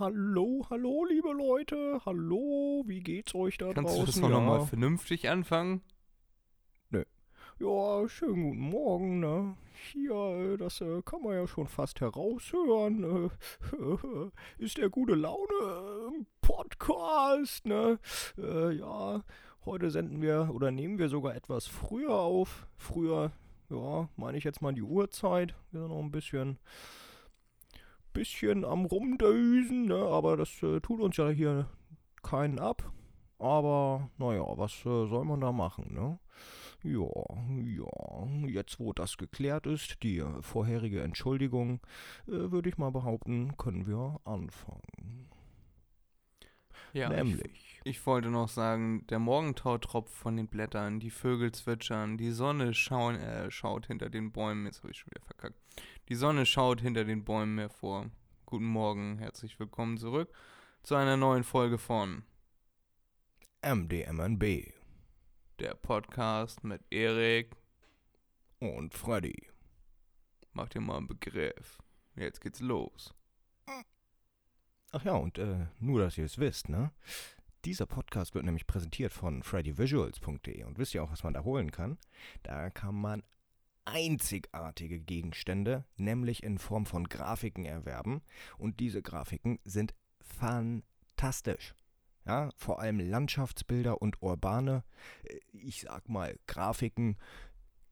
Hallo, hallo, liebe Leute. Hallo, wie geht's euch da Kannst draußen? du das noch ja. nochmal vernünftig anfangen? ja, schönen guten Morgen, ne? Hier, äh, das äh, kann man ja schon fast heraushören. Äh, ist der gute Laune äh, Podcast, ne? Äh, ja, heute senden wir oder nehmen wir sogar etwas früher auf. Früher, ja, meine ich jetzt mal die Uhrzeit. Wir sind noch ein bisschen bisschen am Rumdösen, ne? Aber das äh, tut uns ja hier keinen ab. Aber, naja, was äh, soll man da machen, ne? Ja, ja, jetzt wo das geklärt ist, die äh, vorherige Entschuldigung, äh, würde ich mal behaupten, können wir anfangen. Ja, ich, Nämlich, ich wollte noch sagen, der Morgentau tropft von den Blättern, die Vögel zwitschern, die Sonne schauen, äh, schaut hinter den Bäumen, jetzt habe ich schon wieder verkackt. Die Sonne schaut hinter den Bäumen hervor. Guten Morgen, herzlich willkommen zurück zu einer neuen Folge von MDMNB der Podcast mit Erik. und Freddy. Mach dir mal einen Begriff. Jetzt geht's los. Ach ja, und äh, nur, dass ihr es wisst, ne? Dieser Podcast wird nämlich präsentiert von freddyvisuals.de. Und wisst ihr auch, was man da holen kann? Da kann man einzigartige Gegenstände, nämlich in Form von Grafiken erwerben. Und diese Grafiken sind fantastisch. Ja, vor allem Landschaftsbilder und urbane, äh, ich sag mal, Grafiken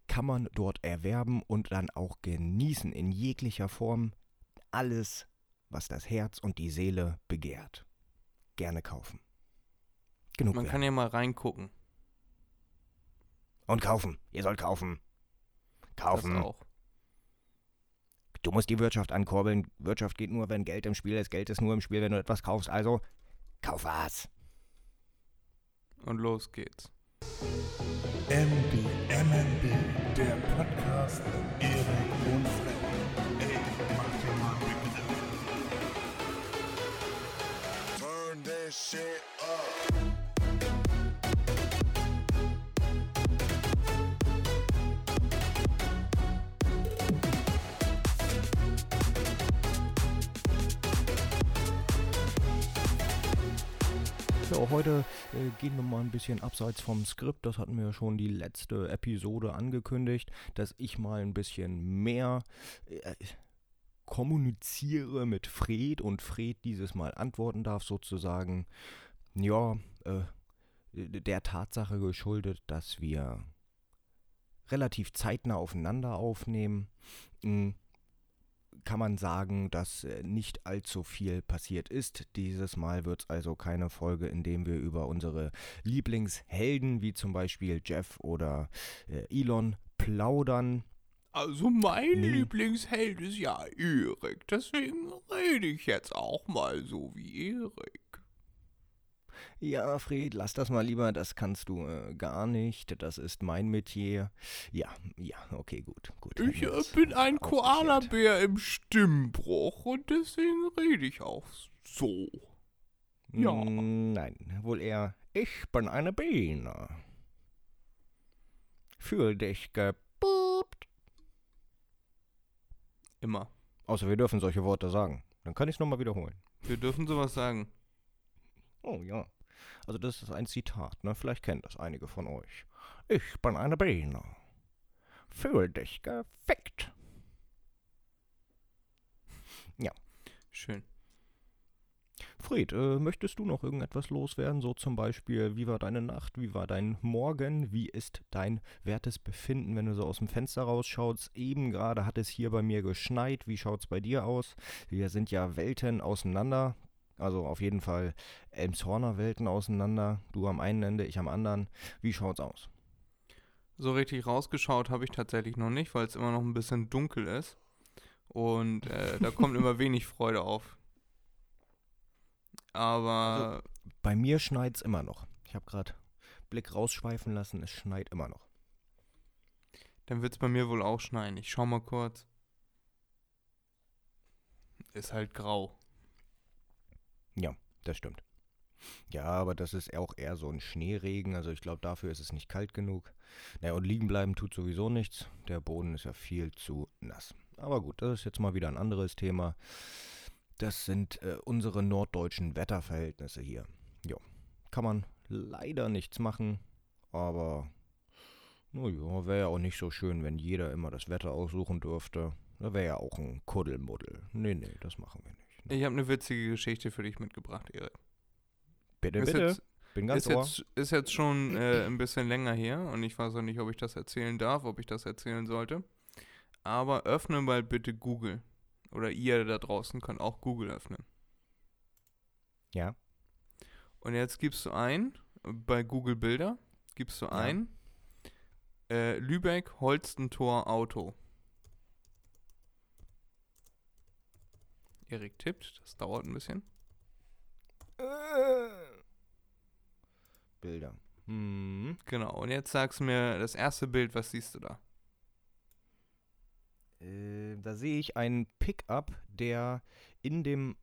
kann man dort erwerben und dann auch genießen in jeglicher Form. Alles was das Herz und die Seele begehrt. Gerne kaufen. Genug Man Werbung. kann ja mal reingucken. Und kaufen. Ihr sollt kaufen. Das Kaufen. auch. Du musst die Wirtschaft ankurbeln. Wirtschaft geht nur, wenn Geld im Spiel ist. Geld ist nur im Spiel, wenn du etwas kaufst. Also, kauf was. Und los geht's. MDMNB, der Podcast mit Erik und Freddy. Ey, mach dir mal Begriff. Turn this shit up. Ja, heute äh, gehen wir mal ein bisschen abseits vom Skript. Das hatten wir schon die letzte Episode angekündigt, dass ich mal ein bisschen mehr äh, kommuniziere mit Fred und Fred dieses Mal antworten darf, sozusagen. Ja, äh, der Tatsache geschuldet, dass wir relativ zeitnah aufeinander aufnehmen. Mm, kann man sagen, dass äh, nicht allzu viel passiert ist. Dieses Mal wird es also keine Folge, in dem wir über unsere Lieblingshelden, wie zum Beispiel Jeff oder äh, Elon, plaudern. Also mein Nee. Lieblingsheld ist ja Erik, deswegen rede ich jetzt auch mal so wie Erik. Ja, Fred, lass das mal lieber, das kannst du äh, gar nicht. Das ist mein Metier. Ja, ja, okay, gut, gut. Ich äh, bin ein. Koalabär im Stimmbruch und deswegen rede ich auch so. Ja. Mm, Nein, wohl eher, ich bin eine Biene. Fühl dich gebupt. Immer. Außer wir dürfen solche Worte sagen. Dann kann ich es nochmal wiederholen. Wir dürfen sowas sagen. Oh ja. Also das ist ein Zitat, ne? Vielleicht kennen das einige von euch. Ich bin eine Biene. Fühl dich gefickt. Schön. Fred, äh, möchtest du noch irgendetwas loswerden? So zum Beispiel, wie war deine Nacht? Wie war dein Morgen? Wie ist dein wertes Befinden, wenn du so aus dem Fenster rausschaust? Eben gerade hat es hier bei mir geschneit. Wie schaut's bei dir aus? Wir sind ja Welten auseinander. Also auf jeden Fall Elmshorner Welten auseinander. Du am einen Ende, ich am anderen. Wie schaut's aus? So richtig rausgeschaut habe ich tatsächlich noch nicht, weil es immer noch ein bisschen dunkel ist. Und äh, da kommt immer wenig Freude auf. Aber Bei mir schneit's immer noch. Ich habe gerade Blick rausschweifen lassen. Es schneit immer noch. dann wird es bei mir wohl auch schneien. Ich schau mal kurz. Ist halt grau. Ja, das stimmt. Ja, aber das ist auch eher so ein Schneeregen. Also ich glaube, dafür ist es nicht kalt genug. Naja, und liegen bleiben tut sowieso nichts. Der Boden ist ja viel zu nass. Aber gut, das ist jetzt mal wieder ein anderes Thema. Das sind äh, unsere norddeutschen Wetterverhältnisse hier. Jo. Kann man leider nichts machen, aber naja, wäre ja auch nicht so schön, wenn jeder immer das Wetter aussuchen dürfte. Da wäre ja auch ein Kuddelmuddel. Nee, nee, das machen wir nicht. Ich habe eine witzige Geschichte für dich mitgebracht, Erik. Bitte, Ist bitte. jetzt, Bin ganz ist, ohr. jetzt, ist jetzt schon äh, ein bisschen länger her und ich weiß auch nicht, ob ich das erzählen darf, ob ich das erzählen sollte. Aber öffne mal bitte Google. Oder ihr da draußen könnt auch Google öffnen. Ja. Und jetzt gibst du ein, bei Google Bilder, gibst du Ja. ein, äh, Lübeck, Holstentor, Auto. Erik tippt, das dauert ein bisschen. Bilder. Hm. Genau, und jetzt sagst du mir das erste Bild, was siehst du da? Äh, da sehe ich einen Pickup, der in dem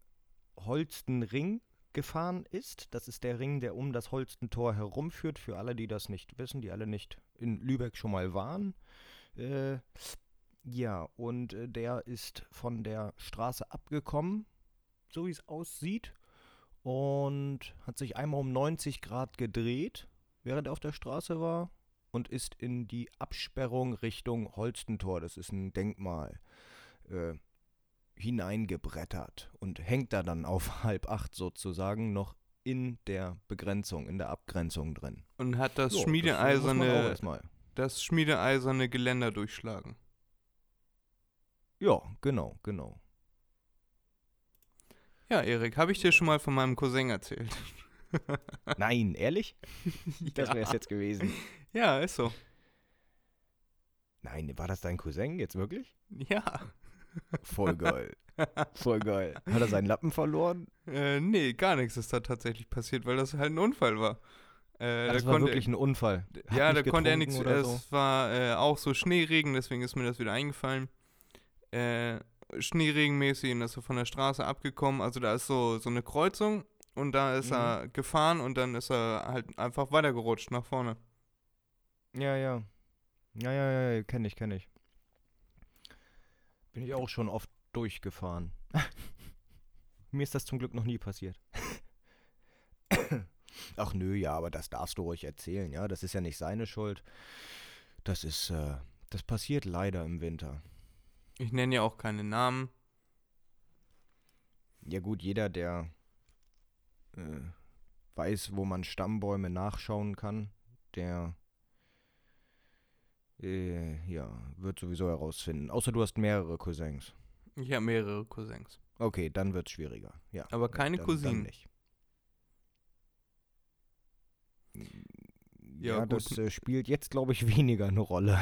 Holstenring gefahren ist. Das ist der Ring, der um das Holstentor herumführt. Für alle, die das nicht wissen, die alle nicht in Lübeck schon mal waren. Äh, ja, und äh, der ist von der Straße abgekommen, so wie es aussieht. Und hat sich einmal um 90 Grad gedreht, während er auf der Straße war und ist in die Absperrung Richtung Holstentor, das ist ein Denkmal, äh, hineingebrettert und hängt da dann auf halb acht sozusagen noch in der Begrenzung, in der Abgrenzung drin. Und hat das auch schmiedeeiserne, das schmiedeeiserne Geländer durchschlagen. Ja, genau, genau. Ja, Erik, habe ich dir schon mal von meinem Cousin erzählt? Nein, ehrlich? Das wäre es ja. jetzt gewesen. ja, ist so. Nein, war das dein Cousin jetzt wirklich? Ja. Voll geil. Voll geil. Hat er seinen Lappen verloren? Äh, nee, gar nichts ist da tatsächlich passiert, weil das halt ein Unfall war. Äh, Ah, da das war konnte- wirklich ein Unfall. Hat ja, da konnte er nichts. Es so? war äh, auch so Schneeregen, deswegen ist mir das wieder eingefallen. Äh, Schneeregenmäßig und ist er von der Straße abgekommen. Also da ist so, so eine Kreuzung und da ist Mhm. er gefahren und dann ist er halt einfach weitergerutscht nach vorne. Ja, ja. Ja, ja, ja, ja kenne ich, kenne ich. Bin ich auch schon oft durchgefahren. Mir ist das zum Glück noch nie passiert. Ach nö, ja, aber das darfst du ruhig erzählen, ja. Das ist ja nicht seine Schuld. Das ist, äh, das passiert leider im Winter. Ich nenne ja auch keine Namen. Ja gut, jeder, der äh, weiß, wo man Stammbäume nachschauen kann, der äh, ja, wird sowieso herausfinden. Außer du hast mehrere Cousins. Ich habe mehrere Cousins. Okay, dann wird's schwieriger. Ja. Aber keine dann, Cousinen. Dann nicht. Ja, Ja, das äh, spielt jetzt, glaube ich, weniger eine Rolle.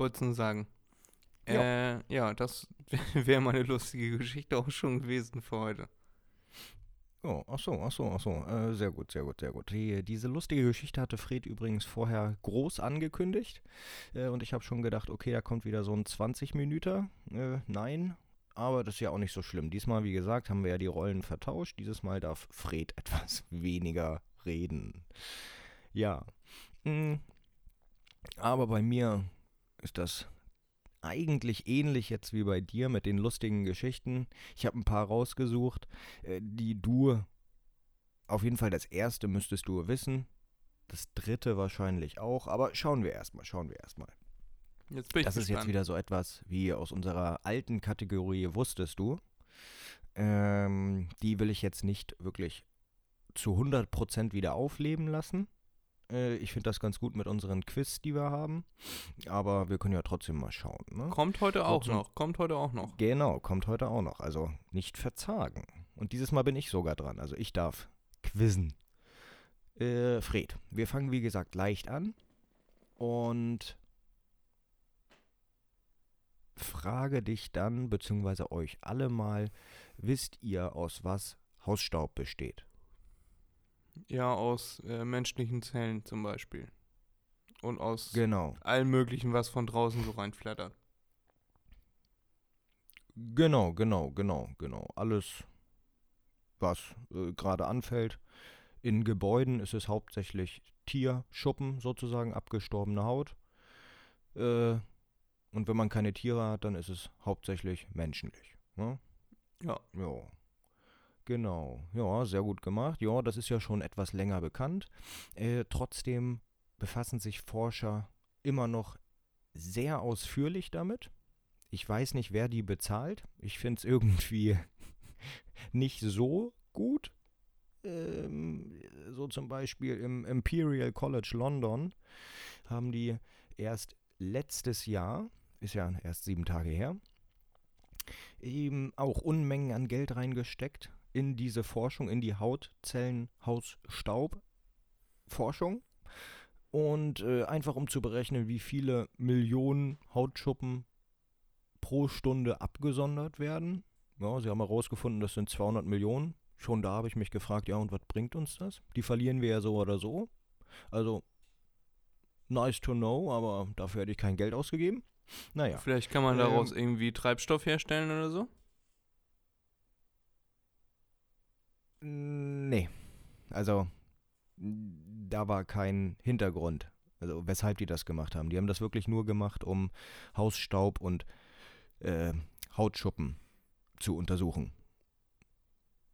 Wollte es nur sagen. Ja. Äh, ja, das wäre meine lustige Geschichte auch schon gewesen für heute. Oh, ach so, ach so, ach so. Äh, sehr gut, sehr gut, sehr gut. Die, diese lustige Geschichte hatte Fred übrigens vorher groß angekündigt. Äh, und ich habe schon gedacht, okay, da kommt wieder so ein 20 Minüter. Äh, nein, aber das ist ja auch nicht so schlimm. Diesmal, wie gesagt, haben wir ja die Rollen vertauscht. Dieses Mal darf Fred etwas weniger reden. Ja. Mm. Aber bei mir ist das eigentlich ähnlich jetzt wie bei dir mit den lustigen Geschichten. Ich habe ein paar rausgesucht, äh, die du auf jeden Fall das erste müsstest du wissen. Das dritte wahrscheinlich auch, aber schauen wir erstmal, schauen wir erstmal. Jetzt bin ich Das ist gespannt. jetzt wieder so etwas wie aus unserer alten Kategorie Wusstest du? Ähm, die will ich jetzt nicht wirklich zu 100% wieder aufleben lassen. Äh, ich finde das ganz gut mit unseren Quiz, die wir haben. Aber wir können ja trotzdem mal schauen. Ne? Kommt heute auch Trotzdem- noch. Kommt heute auch noch. Genau, kommt heute auch noch. Also nicht verzagen. Und dieses Mal bin ich sogar dran. Also ich darf quizzen. Äh, Fred, wir fangen wie gesagt leicht an. Und frage dich dann, beziehungsweise euch alle mal, wisst ihr, aus was Hausstaub besteht? Ja, aus äh, menschlichen Zellen zum Beispiel. Und aus Genau. allem Möglichen, was von draußen so reinflattert. Genau, genau, genau, genau. Alles, was äh, gerade anfällt. In Gebäuden ist es hauptsächlich Tierschuppen, sozusagen abgestorbene Haut. Äh, und wenn man keine Tiere hat, dann ist es hauptsächlich menschlich. Ne? Ja. Ja. Genau. Ja, sehr gut gemacht. Ja, das ist ja schon etwas länger bekannt. Äh, trotzdem befassen sich Forscher immer noch sehr ausführlich damit. Ich weiß nicht, wer die bezahlt. Ich finde es irgendwie nicht so gut. Ähm, so zum Beispiel im Imperial College London haben die erst letztes Jahr, ist ja erst sieben Tage her, eben auch Unmengen an Geld reingesteckt in diese Forschung, in die Hautzellenhausstaub-Forschung. Und äh, einfach um zu berechnen, wie viele Millionen Hautschuppen pro Stunde abgesondert werden. Ja, sie haben herausgefunden, das sind 200 Millionen. Schon da habe ich mich gefragt, ja, und was bringt uns das? Die verlieren wir ja so oder so. Also, nice to know, aber dafür hätte ich kein Geld ausgegeben. Naja. Vielleicht kann man Ähm, daraus irgendwie Treibstoff herstellen oder so. Nee. Also, da war kein Hintergrund. Also, weshalb die das gemacht haben. Die haben das wirklich nur gemacht, um Hausstaub und äh, Hautschuppen zu untersuchen.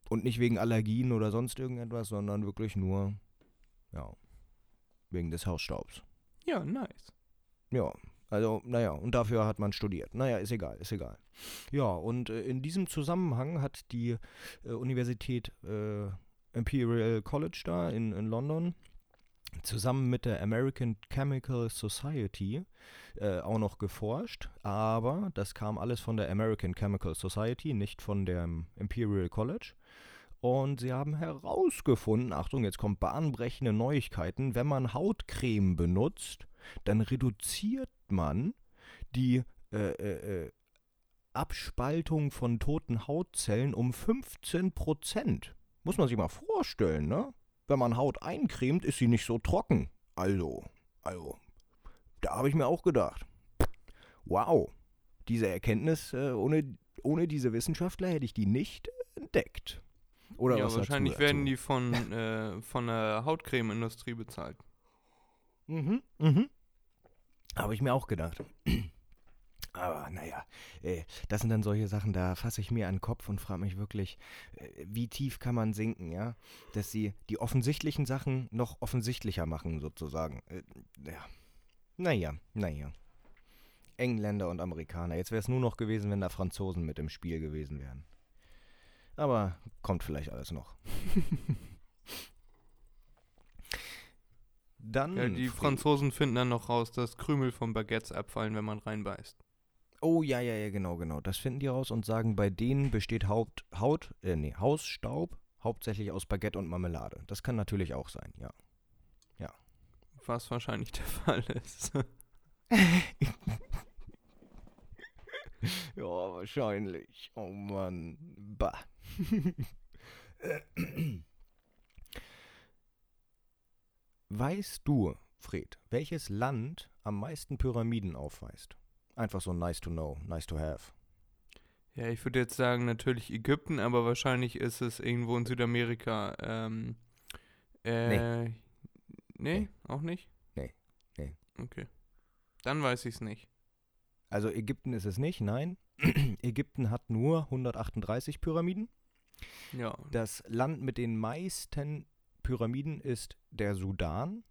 Und nicht wegen Allergien oder sonst irgendetwas, sondern wirklich nur, ja, wegen des Hausstaubs. Ja, nice. Ja, also, naja, und dafür hat man studiert. Naja, ist egal, ist egal. Ja, und äh, in diesem Zusammenhang hat die äh, Universität äh, Imperial College da in, in London zusammen mit der American Chemical Society äh, auch noch geforscht, aber das kam alles von der American Chemical Society, nicht von dem Imperial College. Und sie haben herausgefunden, Achtung, jetzt kommt bahnbrechende Neuigkeiten, wenn man Hautcreme benutzt, dann reduziert man die äh, äh, äh, Abspaltung von toten Hautzellen um 15 Prozent. Muss man sich mal vorstellen, ne? Wenn man Haut eincremt, ist sie nicht so trocken. Also, also, da habe ich mir auch gedacht, wow, diese Erkenntnis, äh, ohne, ohne diese Wissenschaftler hätte ich die nicht entdeckt. Oder ja, wahrscheinlich dazu? werden die von, äh, von der Hautcreme-Industrie bezahlt. Mhm, mhm. Habe ich mir auch gedacht. Aber naja, äh, das sind dann solche Sachen, da fasse ich mir an den Kopf und frage mich wirklich, äh, wie tief kann man sinken, ja? Dass sie die offensichtlichen Sachen noch offensichtlicher machen, sozusagen. Äh, ja. Naja, naja. Engländer und Amerikaner. Jetzt wäre es nur noch gewesen, wenn da Franzosen mit im Spiel gewesen wären. Aber kommt vielleicht alles noch. Dann. Ja, die Franzosen finden dann noch raus, dass Krümel von Baguettes abfallen, wenn man reinbeißt. Oh ja, ja, ja, genau, genau. Das finden die raus und sagen, bei denen besteht Haupt, Haut, äh, nee, Hausstaub hauptsächlich aus Baguette und Marmelade. Das kann natürlich auch sein, ja. Was wahrscheinlich der Fall ist. Ja, wahrscheinlich. Oh Mann. Bah. weißt du, Fred, welches Land am meisten Pyramiden aufweist? Einfach so nice to know, nice to have. ja, ich würde jetzt sagen, natürlich Ägypten, aber wahrscheinlich ist es irgendwo in Südamerika. Ähm, äh, nee. Nee. Auch nicht? Nee, nee. Okay. Dann weiß ich es nicht. Also Ägypten ist es nicht, nein. Ägypten hat nur 138 Pyramiden. Ja. Das Land mit den meisten Pyramiden ist der Sudan.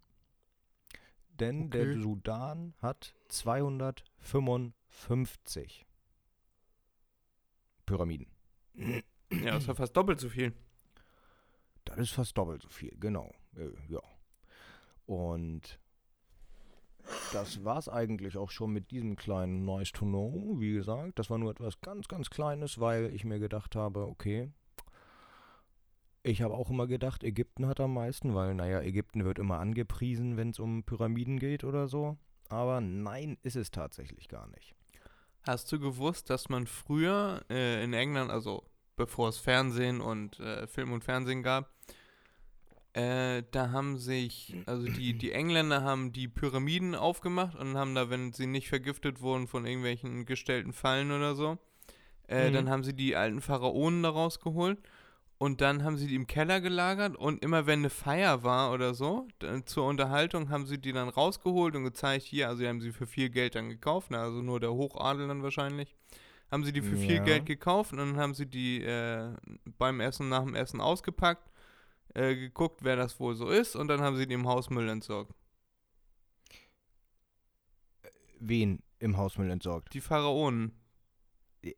Denn der Okay. Sudan hat 255 Pyramiden. Ja, das ist ja fast doppelt so viel. Das ist fast doppelt so viel, genau. Äh, ja. Und das war's eigentlich auch schon mit diesem kleinen Nice to Know. Wie gesagt, das war nur etwas ganz, ganz Kleines, weil ich mir gedacht habe, okay. Ich habe auch immer gedacht, Ägypten hat am meisten, weil, naja, Ägypten wird immer angepriesen, wenn es um Pyramiden geht oder so. Aber nein, ist es tatsächlich gar nicht. Hast du gewusst, dass man früher äh, in England, also bevor es Fernsehen und äh, Film und Fernsehen gab, äh, da haben sich, also die, die Engländer haben die Pyramiden aufgemacht und haben da, wenn sie nicht vergiftet wurden von irgendwelchen gestellten Fallen oder so, äh, Mhm. dann haben sie die alten Pharaonen da rausgeholt und dann haben sie die im Keller gelagert und immer wenn eine Feier war oder so, dann, zur Unterhaltung haben sie die dann rausgeholt und gezeigt, hier, also sie haben sie für viel Geld dann gekauft, ne, also nur der Hochadel dann wahrscheinlich, Haben sie die für viel Ja. Geld gekauft und dann haben sie die äh, beim Essen nach dem Essen ausgepackt, äh, geguckt, wer das wohl so ist und dann haben sie die im Hausmüll entsorgt. Wen im Hausmüll entsorgt? Die Pharaonen.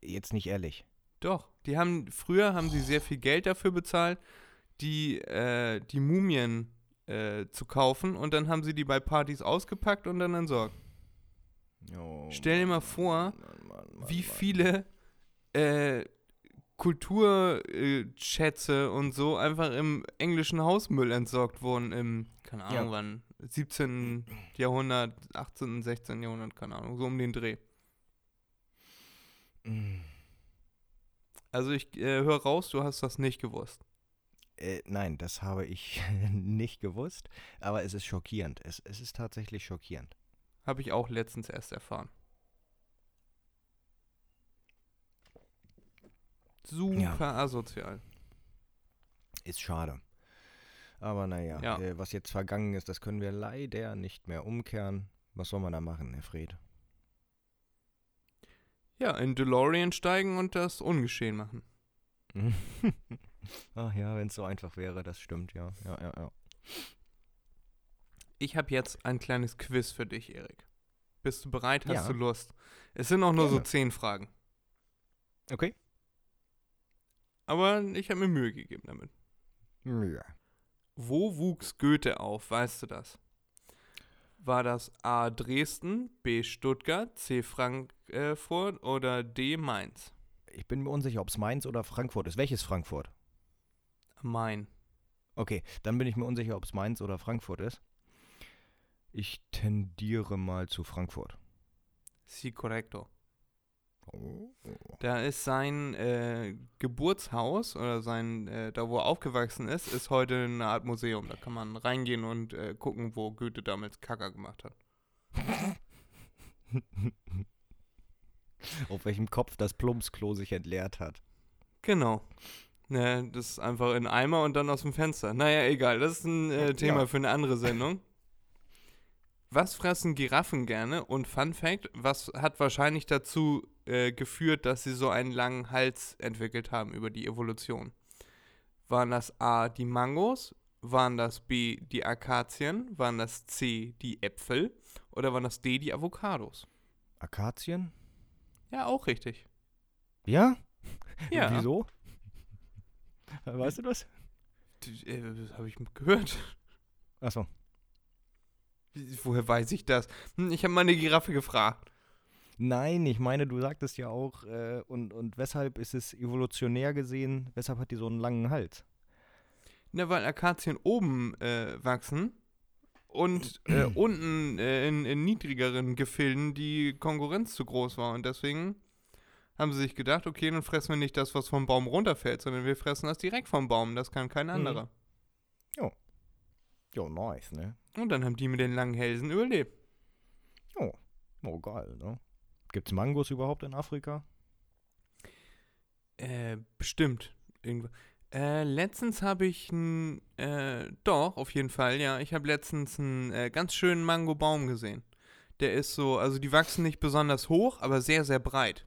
Jetzt nicht ehrlich. Doch, die haben, früher haben sie sehr viel Geld dafür bezahlt, die, äh, die Mumien äh, zu kaufen und dann haben sie die bei Partys ausgepackt und dann entsorgt. Oh, Stell dir mal vor, Mann, Mann, Mann, wie viele äh, Kulturschätze und so einfach im englischen Hausmüll entsorgt wurden im, keine Ahnung Ja. wann, 17. Jahrhundert, 18., 16. Jahrhundert, keine Ahnung, so um den Dreh. Mm. Also ich äh, höre raus, du hast das nicht gewusst. Äh, nein, das habe ich nicht gewusst, aber es ist schockierend. Es, es ist tatsächlich schockierend. Habe ich auch letztens erst erfahren. Super asozial. Ist schade. Aber naja, Ja. äh, was jetzt vergangen ist, das können wir leider nicht mehr umkehren. Was soll man da machen, Herr Fred? Ja, in DeLorean steigen und das ungeschehen machen. Ach ja, wenn es so einfach wäre, das stimmt, ja. Ja, ja, ja. Ich habe jetzt ein kleines Quiz für dich, Erik. Bist du bereit? Hast Ja. du Lust? Es sind auch nur so Gerne. zehn Fragen. Okay. Aber ich habe mir Mühe gegeben damit. Ja. Wo wuchs Goethe auf? Weißt du das? War das A. Dresden, B. Stuttgart, C. Frankfurt oder D. Mainz? Ich bin mir unsicher, ob es Mainz oder Frankfurt ist. Welches Frankfurt? Main. Okay, dann bin ich mir unsicher, ob es Mainz oder Frankfurt ist. Ich tendiere mal zu Frankfurt. Si correcto. Da ist sein äh, Geburtshaus oder sein, äh, da wo er aufgewachsen ist, ist heute eine Art Museum. Da kann man reingehen und äh, gucken, wo Goethe damals Kacker gemacht hat. Auf welchem Kopf das Plumpsklo sich entleert hat. Genau. Ne, das ist einfach in Eimer und dann aus dem Fenster. Naja, egal. Das ist ein äh, Thema Ja. für eine andere Sendung. Was fressen Giraffen gerne? Und Fun Fact, was hat wahrscheinlich dazu äh, geführt, dass sie so einen langen Hals entwickelt haben über die Evolution? Waren das A, die Mangos? Waren das B, die Akazien? Waren das C, die Äpfel? Oder waren das D, die Avocados? Akazien? Ja, auch richtig. Ja? Ja. Wieso? Weißt du das? Äh, das habe ich gehört. Achso. Woher weiß ich das? Hm, Ich habe meine Giraffe gefragt. Nein, ich meine, du sagtest ja auch, äh, und, und weshalb ist es evolutionär gesehen, weshalb hat die so einen langen Hals? Na, weil Akazien oben äh, wachsen und äh, unten äh, in, in niedrigeren Gefilden die Konkurrenz zu groß war. Und deswegen haben sie sich gedacht, okay, dann fressen wir nicht das, was vom Baum runterfällt, sondern wir fressen das direkt vom Baum. Das kann kein anderer. Jo, nice, ne? Und dann haben die mit den langen Hälsen überlebt. Oh, geil, ne? Gibt's Mangos überhaupt in Afrika? Äh, bestimmt. Irgendwo. Äh, letztens habe ich einen, äh, doch, auf jeden Fall, ja. Ich habe letztens einen äh, ganz schönen Mangobaum gesehen. Der ist so, also die wachsen nicht besonders hoch, aber sehr, sehr breit.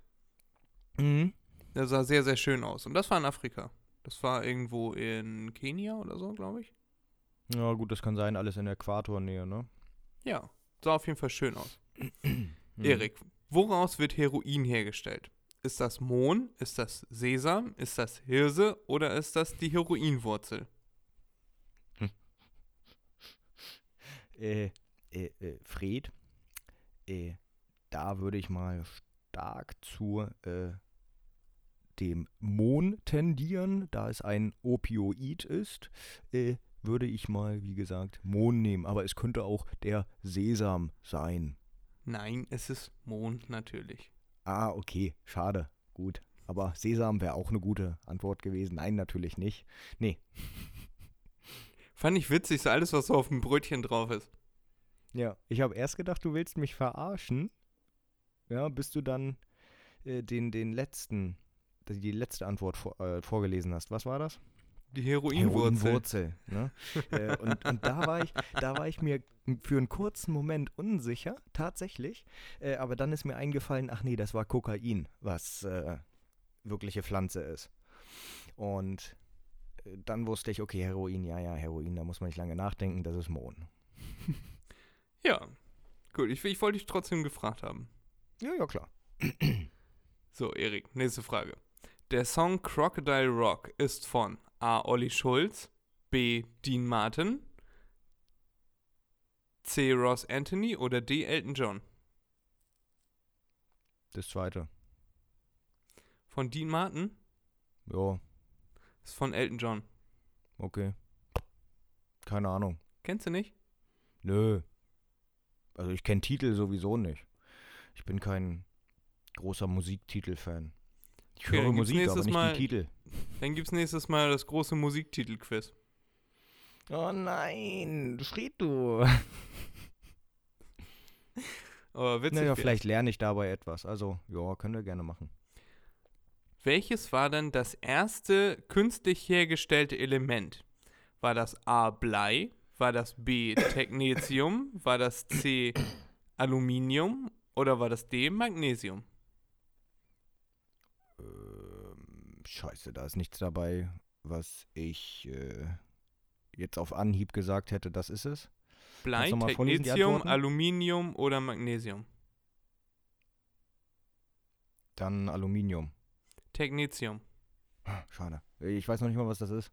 Mhm. Der sah sehr, sehr schön aus. Und das war in Afrika. Das war irgendwo in Kenia oder so, glaube ich. Ja, gut, das kann sein, alles in der Äquatornähe, ne? Ja, sah auf jeden Fall schön aus. Mhm. Erik, woraus wird Heroin hergestellt? Ist das Mohn? Ist das Sesam? Ist das Hirse? Oder ist das die Heroinwurzel? Äh, äh, äh, Fred, äh, da würde ich mal stark zu äh, dem Mohn tendieren, da es ein Opioid ist, äh, würde ich mal, wie gesagt, Mohn nehmen. Aber es könnte auch der Sesam sein. Nein, es ist Mohn natürlich. Ah, okay, schade, gut. Aber Sesam wäre auch eine gute Antwort gewesen. Nein, natürlich nicht. Nee, Fand ich witzig, so alles, was so auf dem Brötchen drauf ist. Ja, ich habe erst gedacht, du willst mich verarschen. Ja, bis du dann äh, den, den letzten, die letzte Antwort vor, äh, vorgelesen hast. Was war das? Die Heroinwurzel. Heroinwurzel. Ne? äh, und und da, war ich, da war ich mir für einen kurzen Moment unsicher, tatsächlich. Äh, aber dann ist mir eingefallen, ach nee, das war Kokain, was äh, wirkliche Pflanze ist. Und äh, dann wusste ich, okay, Heroin, ja, ja, Heroin, da muss man nicht lange nachdenken, das ist Mohn. Ja. Gut, ich, ich wollte dich trotzdem gefragt haben. Ja, ja, klar. So, Erik, nächste Frage. Der Song Crocodile Rock ist von A. Olli Schulz, B. Dean Martin, C. Ross Anthony oder D. Elton John? Das zweite. Von Dean Martin Ja, ist von Elton John. okay. Keine Ahnung. Kennst du nicht? Nö. Also ich kenne Titel sowieso nicht. Ich bin kein großer Musiktitelfan. Ich Okay, höre dann gibt's Musik, aber nächstes nicht Mal- die Titel. Dann gibt's nächstes Mal das große Musiktitelquiz. Oh nein, Fried du. Aber witzig. Naja, vielleicht lerne ich dabei etwas. Also, ja, können wir gerne machen. Welches war denn das erste künstlich hergestellte Element? War das A. Blei? War das B. Technetium? War das C. Aluminium? Oder war das D. Magnesium? Ähm, scheiße, da ist nichts dabei, was ich äh, jetzt auf Anhieb gesagt hätte, das ist es. Blei, Technetium? Aluminium oder Magnesium? Dann Aluminium. Technetium. Schade. Ich weiß noch nicht mal, was das ist.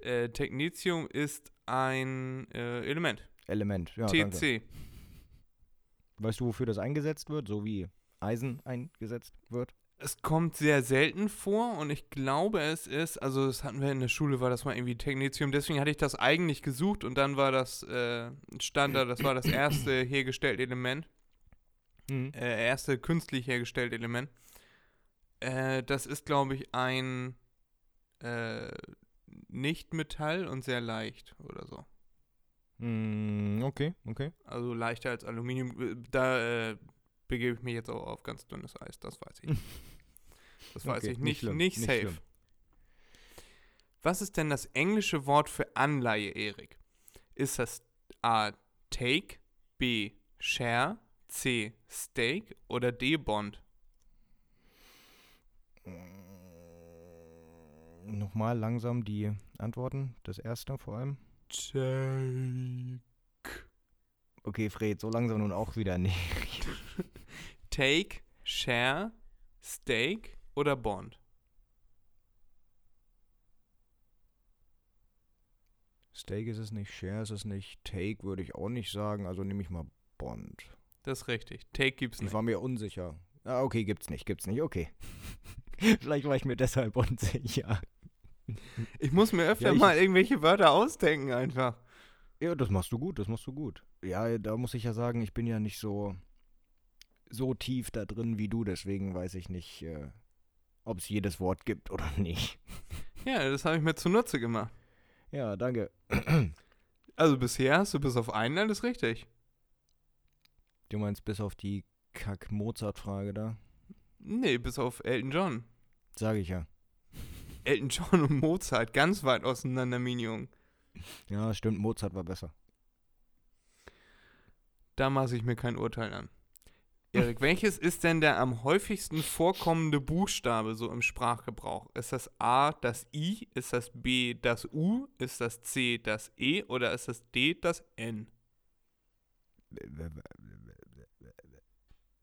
Äh, Technetium ist ein äh, Element. Element. Ja, danke. TC. Weißt du, wofür das eingesetzt wird? So wie Eisen eingesetzt wird? Es kommt sehr selten vor und ich glaube, es ist, also das hatten wir in der Schule, war das mal irgendwie Technetium, deswegen hatte ich das eigentlich gesucht und dann war das äh, Standard, das war das erste hergestellte Element, Mhm. äh, erste künstlich hergestellte Element. Äh, das ist, glaube ich, ein äh, Nicht-Metall und sehr leicht oder so. Mm, okay, okay. Also leichter als Aluminium. Äh, Da äh, begebe ich mich jetzt auch auf ganz dünnes Eis, das weiß ich. Das weiß Okay, ich nicht, schlimm, nicht, safe. schlimm. Was ist denn das englische Wort für Anleihe, Erik? Ist das A. Take, B. Share, C. Stake oder D. Bond? Mm, Nochmal langsam die Antworten. Das erste vor allem. Take. Okay, Fred, so langsam nun auch wieder nicht. Take, Share, Stake oder Bond? Steak ist es nicht, Share ist es nicht, Take würde ich auch nicht sagen, also nehme ich mal Bond. Das ist richtig. Take gibt's Ich nicht. war mir unsicher. Ah, okay, gibt's nicht, gibt's nicht, okay. Vielleicht war ich mir deshalb unsicher. Ich muss mir öfter Ja, ich- mal irgendwelche Wörter ausdenken einfach. Ja, das machst du gut, das machst du gut. Ja, da muss ich ja sagen, ich bin ja nicht so, so tief da drin wie du, deswegen weiß ich nicht, äh, ob es jedes Wort gibt oder nicht. Ja, das habe ich mir zunutze gemacht. Ja, danke. Also bisher hast du bis auf einen alles richtig. Du meinst bis auf die Kack-Mozart-Frage da? Nee, bis auf Elton John. Sage ich ja. Elton John und Mozart ganz weit auseinander, mein Junge. Ja, stimmt, Mozart war besser. Da maße ich mir kein Urteil an. Erik, welches ist denn der am häufigsten vorkommende Buchstabe so im Sprachgebrauch? Ist das A das I? Ist das B das U? Ist das C das E? Oder ist das D das N?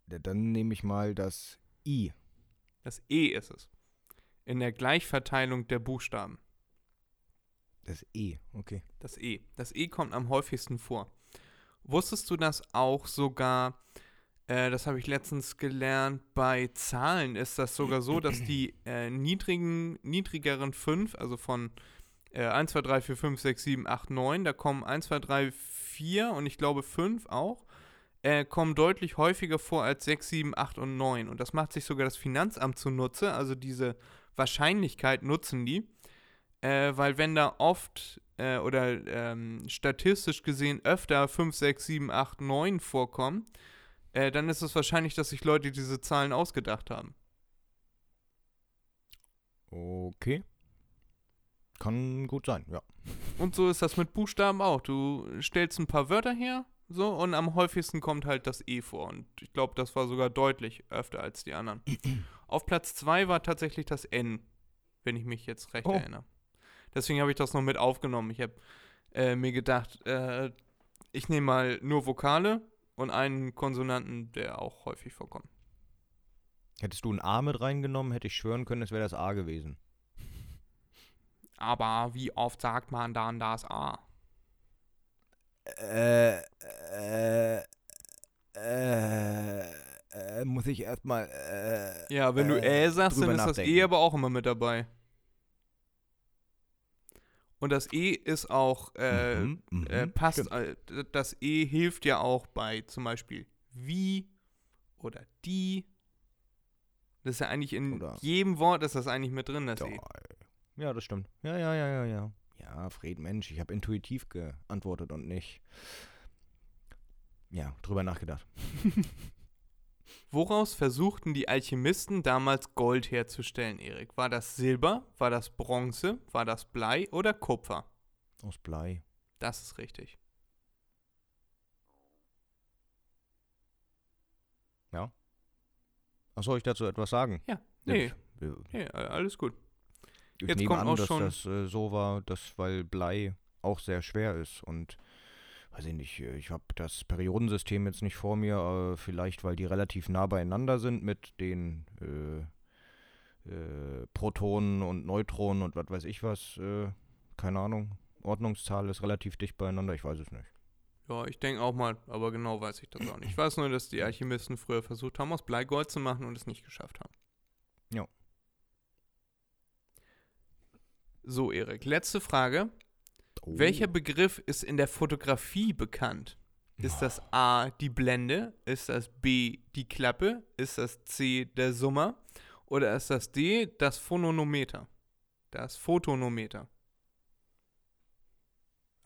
Dann nehme ich mal das I. Das E ist es. In der Gleichverteilung der Buchstaben. Das E, okay. Das E. Das E kommt am häufigsten vor. Wusstest du das auch sogar, äh, das habe ich letztens gelernt, bei Zahlen. Ist das sogar so, dass die äh, niedrigen, niedrigeren 5, also von äh, 1, 2, 3, 4, 5, 6, 7, 8, 9, da kommen 1, 2, 3, 4 und ich glaube 5 auch, äh, kommen deutlich häufiger vor als 6, 7, 8 und 9. Und das macht sich sogar das Finanzamt zunutze, also diese Wahrscheinlichkeit nutzen die, äh, weil wenn da oft äh, oder ähm, statistisch gesehen öfter 5, 6, 7, 8, 9 vorkommen, äh, dann ist es wahrscheinlich, dass sich Leute diese Zahlen ausgedacht haben. Okay. kann gut sein, ja. Und so ist das mit Buchstaben auch. Du stellst ein paar Wörter her, so, und am häufigsten kommt halt das E vor. Und ich glaube, das war sogar deutlich öfter als die anderen. Auf Platz 2 war tatsächlich das N, wenn ich mich jetzt recht Oh. erinnere. Deswegen habe ich das noch mit aufgenommen. Ich habe äh, mir gedacht, äh, ich nehme mal nur Vokale und einen Konsonanten, der auch häufig vorkommt. Hättest du ein A mit reingenommen, hätte ich schwören können, es wäre das A gewesen. Aber wie oft sagt man dann das A? Äh, äh, äh, äh, muss ich erstmal, äh, Ja, wenn du äh, Ä sagst, dann ist das nachdenken. E aber auch immer mit dabei. Und das E ist auch, äh, Mhm, mhm, äh, passt, stimmt. äh, das E hilft ja auch bei zum Beispiel wie oder die. Das ist ja eigentlich in Oder- jedem Wort ist das eigentlich mit drin, das Ja, E. ja, das stimmt. Ja, ja, ja, ja, ja. Ja, Fred, Mensch, ich habe intuitiv geantwortet und nicht, ja, drüber nachgedacht. Woraus versuchten die Alchemisten damals Gold herzustellen, Erik? War das Silber, war das Bronze, war das Blei oder Kupfer? Aus Blei. Das ist richtig. Ach, soll ich dazu etwas sagen? Ja, nee. Ich, Nee, alles gut. ich Jetzt nehme kommt an, auch dass schon- das äh, so war, dass, weil Blei auch sehr schwer ist und weiß ich nicht, äh, ich habe das Periodensystem jetzt nicht vor mir, äh, vielleicht weil die relativ nah beieinander sind mit den äh, äh, Protonen und Neutronen und was weiß ich was, äh, keine Ahnung. Ordnungszahl ist relativ dicht beieinander, ich weiß es nicht. Ja, ich denke auch mal, aber genau weiß ich das auch nicht. Ich weiß nur, dass die Alchemisten früher versucht haben, aus Blei Gold zu machen und es nicht geschafft haben. Ja. So, Erik, letzte Frage. Oh. Welcher Begriff ist in der Fotografie bekannt? Ist das A die Blende? Ist das B die Klappe? Ist das C der Summer? Oder ist das D das Phonometer? Das Photonometer.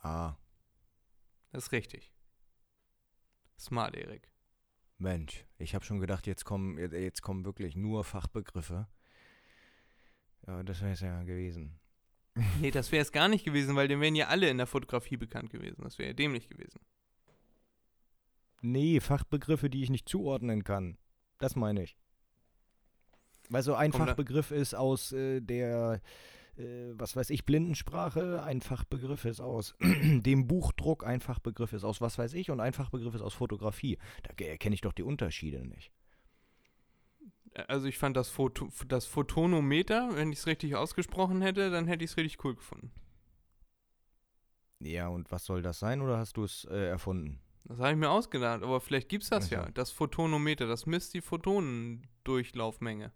Ah, Das ist richtig. Smart, Erik. Mensch, ich habe schon gedacht, jetzt kommen, jetzt- jetzt kommen wirklich nur Fachbegriffe. Ja, das wäre es ja gewesen. Nee, das wäre es gar nicht gewesen, weil dann wären ja alle in der Fotografie bekannt gewesen. Das wäre ja dämlich gewesen. Nee, Fachbegriffe, die ich nicht zuordnen kann. Das meine ich. Weil so ein Komm, Fachbegriff ist aus äh, der, äh, was weiß ich, Blindensprache, ein Fachbegriff ist aus dem Buchdruck, ein Fachbegriff ist aus was weiß ich und ein Fachbegriff ist aus Fotografie. Da erkenne ich doch die Unterschiede nicht. Also ich fand das, Foto, das Photonometer, wenn ich es richtig ausgesprochen hätte, dann hätte ich es richtig cool gefunden. Ja, und was soll das sein oder hast du es äh, erfunden? Das habe ich mir ausgedacht, aber vielleicht gibt es das Ach so. ja. Das Photonometer, das misst die Photonendurchlaufmenge.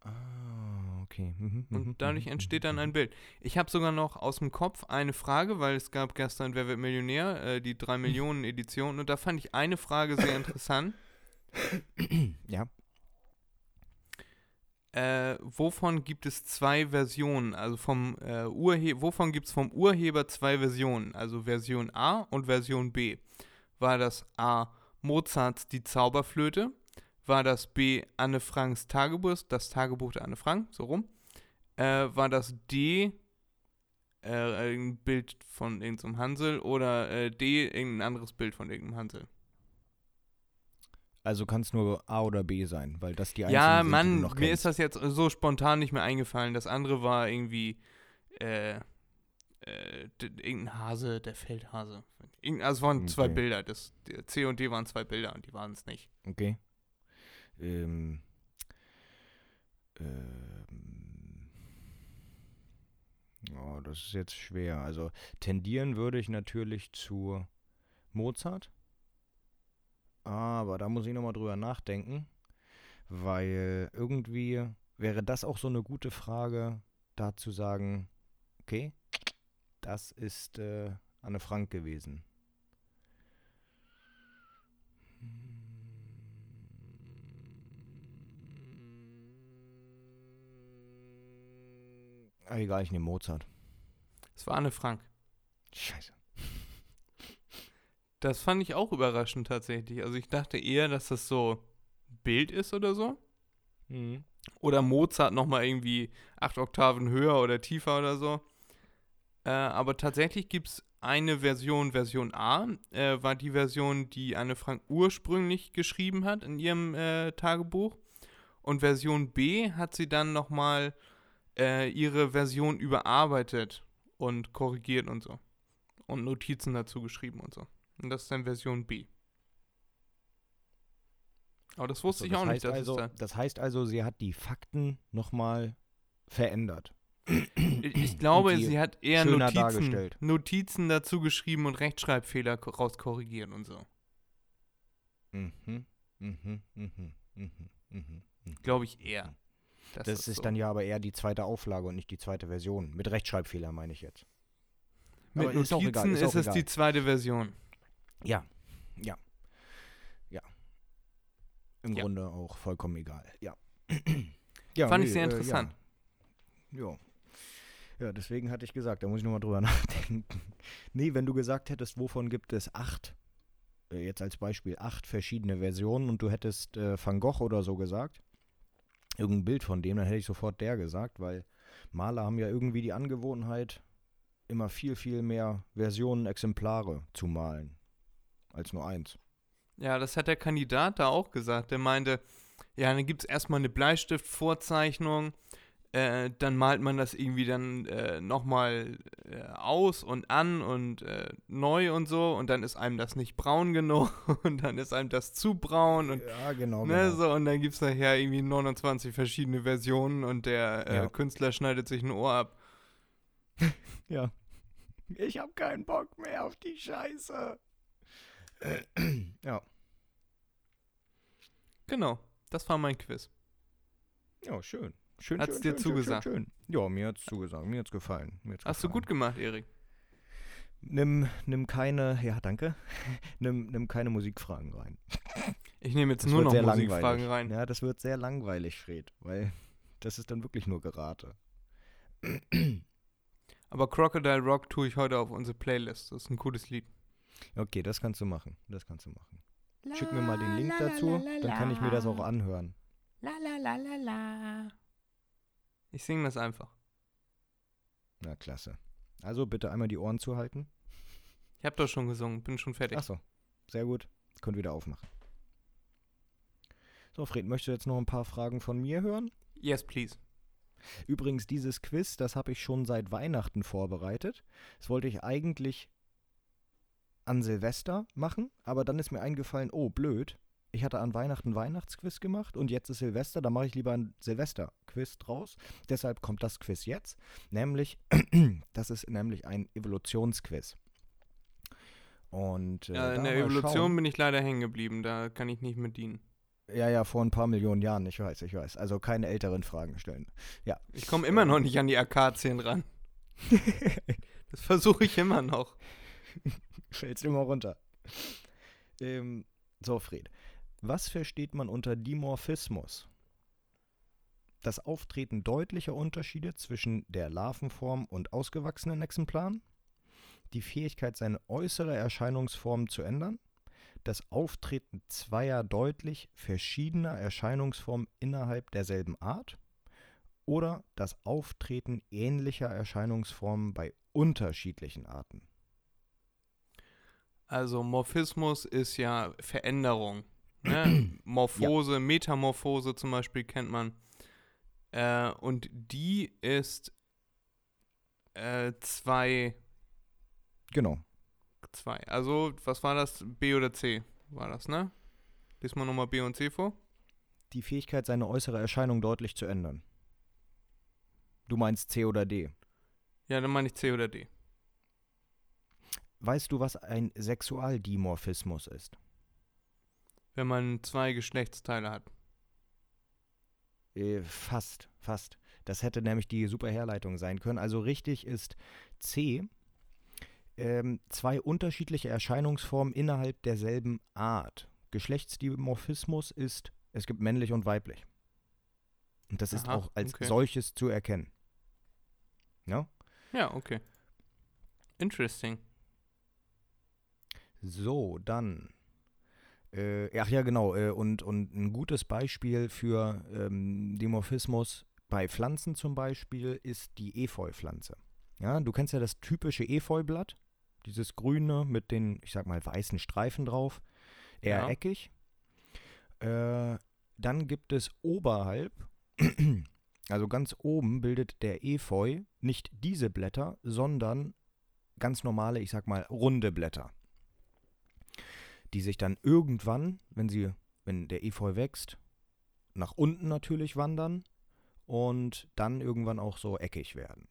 Ah, okay. Mhm, mhm, Und dadurch mhm, entsteht mhm, dann ein Bild. Ich habe sogar noch aus dem Kopf eine Frage, weil es gab gestern Wer wird Millionär, äh, die 3 Millionen Edition. Und da fand ich eine Frage sehr interessant. Ja. Äh, wovon gibt es zwei Versionen? Also vom äh, Urhe wovon gibt es vom Urheber zwei Versionen? Also Version A und Version B. War das A Mozarts Die Zauberflöte? War das B Anne Franks Tagebuch, das Tagebuch der Anne Frank, so rum? Äh, war das D äh, ein Bild von irgendeinem Hansel oder äh, D irgendein anderes Bild von irgendeinem Hansel? Also kann es nur A oder B sein, weil das die einzigen Ja, sind, die Mann, du noch mir kennst. ist das jetzt so spontan nicht mehr eingefallen. Das andere war irgendwie äh, äh, irgendein Hase, der Feldhase. Irgend, also es waren zwei Okay. Bilder. Das, C und D waren zwei Bilder und die waren es nicht. Okay. Ähm. Ähm. Oh, das ist jetzt schwer. Also tendieren würde ich natürlich zu Mozart. Aber da muss ich nochmal drüber nachdenken. Weil irgendwie wäre das auch so eine gute Frage, da zu sagen, okay, das ist äh, Anne Frank gewesen. Ah, egal, ich nehme Mozart. Es war Anne Frank. Scheiße. Das fand ich auch überraschend tatsächlich. Also ich dachte eher, dass das so ein Bild ist oder so. Mhm. Oder Mozart nochmal irgendwie acht Oktaven höher oder tiefer oder so. Äh, aber tatsächlich gibt es eine Version, Version A, äh, war die Version, die Anne Frank ursprünglich geschrieben hat in ihrem äh, Tagebuch. Und Version B hat sie dann nochmal äh, ihre Version überarbeitet und korrigiert und so. Und Notizen dazu geschrieben und so. Und das ist dann Version B. Aber das wusste So, ich auch nicht, also, es da. das heißt also, sie hat die Fakten nochmal verändert. Ich, glaube, sie hat eher Notizen. Notizen dazu geschrieben und Rechtschreibfehler ko- rauskorrigiert und so. Mhm, mhm, mhm, mhm, mhm, mhm. Glaube ich eher. dass Das ist so. dann ja aber eher die zweite Auflage und nicht die zweite Version. Mit Rechtschreibfehler meine ich jetzt. Mit aber ist Notizen egal, ist ist, es die zweite Version. Ja, ja, ja. Im Ja. Grunde auch vollkommen egal, ja. ja Fand ich nee, sehr äh, interessant. Ja. ja. Ja, deswegen hatte ich gesagt, da muss ich nochmal drüber nachdenken. Nee, wenn du gesagt hättest, wovon gibt es acht, äh, jetzt als Beispiel acht verschiedene Versionen und du hättest äh, Van Gogh oder so gesagt, irgendein Bild von dem, dann hätte ich sofort der gesagt, weil Maler haben ja irgendwie die Angewohnheit, immer viel, viel mehr Versionen, Exemplare zu malen, als nur eins. Ja, das hat der Kandidat da auch gesagt. Der meinte, ja, dann gibt es erstmal eine Bleistiftvorzeichnung, äh, dann malt man das irgendwie dann äh, nochmal äh, aus und an und äh, neu und so und dann ist einem das nicht braun genug und dann ist einem das zu braun und Ja, genau. Ne, genau. so, und dann gibt es nachher irgendwie 29 verschiedene Versionen und der äh, Ja. Künstler schneidet sich ein Ohr ab. Ja. Ich hab keinen Bock mehr auf die Scheiße. Ja. Genau, das war mein Quiz. Ja, schön. Schön, Hat's schön, dir schön, zugesagt? Schön, schön. Ja, mir hat's zugesagt. Mir hat's gefallen. Mir hat's Hast du gut gemacht, Erik. Nimm, nimm keine, ja, danke. nimm, nimm keine Musikfragen rein. Ich nehme jetzt Das nur noch Musikfragen rein. Ja, das wird sehr langweilig, Fred, weil das ist dann wirklich nur Gerate. Aber Crocodile Rock tue ich heute auf unsere Playlist. Das ist ein cooles Lied. Okay, das kannst du machen. Das kannst du machen. Schick mir mal den Link dazu, dann kann ich mir das auch anhören. La la la la la. Ich singe das einfach. Na, klasse. Also bitte einmal die Ohren zuhalten. Ich habe doch schon gesungen, bin schon fertig. Achso, sehr gut. Könnt wieder aufmachen. So, Fred, möchtest du jetzt noch ein paar Fragen von mir hören? Yes, please. Übrigens, dieses Quiz, das habe ich schon seit Weihnachten vorbereitet. Das wollte ich eigentlich an Silvester machen, aber dann ist mir eingefallen, oh, blöd. Ich hatte an Weihnachten Weihnachtsquiz gemacht und jetzt ist Silvester, da mache ich lieber ein Silvester-Quiz draus. Deshalb kommt das Quiz jetzt, nämlich, das ist nämlich ein Evolutionsquiz. Und äh, Ja, in der Evolution schauen. bin ich leider hängen geblieben. Da kann ich nicht mit dienen. Ja, ja, vor ein paar Millionen Jahren, ich weiß, ich weiß. Also keine älteren Fragen stellen. Ich komme immer noch nicht an die Akazien ran. Das versuche ich immer noch. Fällst immer runter. Ähm, so, Fred. Was versteht man unter Dimorphismus? Das Auftreten deutlicher Unterschiede zwischen der Larvenform und ausgewachsenen Exemplaren? Die Fähigkeit, seine äußere Erscheinungsform zu ändern? Das Auftreten zweier deutlich verschiedener Erscheinungsformen innerhalb derselben Art? Oder das Auftreten ähnlicher Erscheinungsformen bei unterschiedlichen Arten? Also Morphismus ist ja Veränderung. Ne? Morphose, Metamorphose zum Beispiel kennt man. Äh, und die ist äh, zwei, Genau. zwei. Also, was war das? B oder C war das, ne? Lies mal nochmal B und C vor. die Fähigkeit, seine äußere Erscheinung deutlich zu ändern. Du meinst C oder D. Ja, dann meine ich C oder D. Weißt du, was ein Sexualdimorphismus ist? Wenn man zwei Geschlechtsteile hat. Äh, fast, fast. Das hätte nämlich die super Herleitung sein können. Also richtig ist C. Ähm, zwei unterschiedliche Erscheinungsformen innerhalb derselben Art. Geschlechtsdimorphismus ist, es gibt männlich und weiblich. Und das ist Aha, auch als okay. solches zu erkennen. Ja? Ja, okay. Interesting. So, dann. Äh, ach ja, genau. Äh, und, und ein gutes Beispiel für ähm, Dimorphismus bei Pflanzen zum Beispiel ist die Efeu-Pflanze. Ja, du kennst ja das typische Efeublatt, dieses grüne mit den, ich sag mal, weißen Streifen drauf, eher Ja. eckig. Äh, dann gibt es oberhalb, also ganz oben bildet der Efeu nicht diese Blätter, sondern ganz normale, ich sag mal, runde Blätter, die sich dann irgendwann, wenn sie, wenn der Efeu wächst, nach unten natürlich wandern und dann irgendwann auch so eckig werden.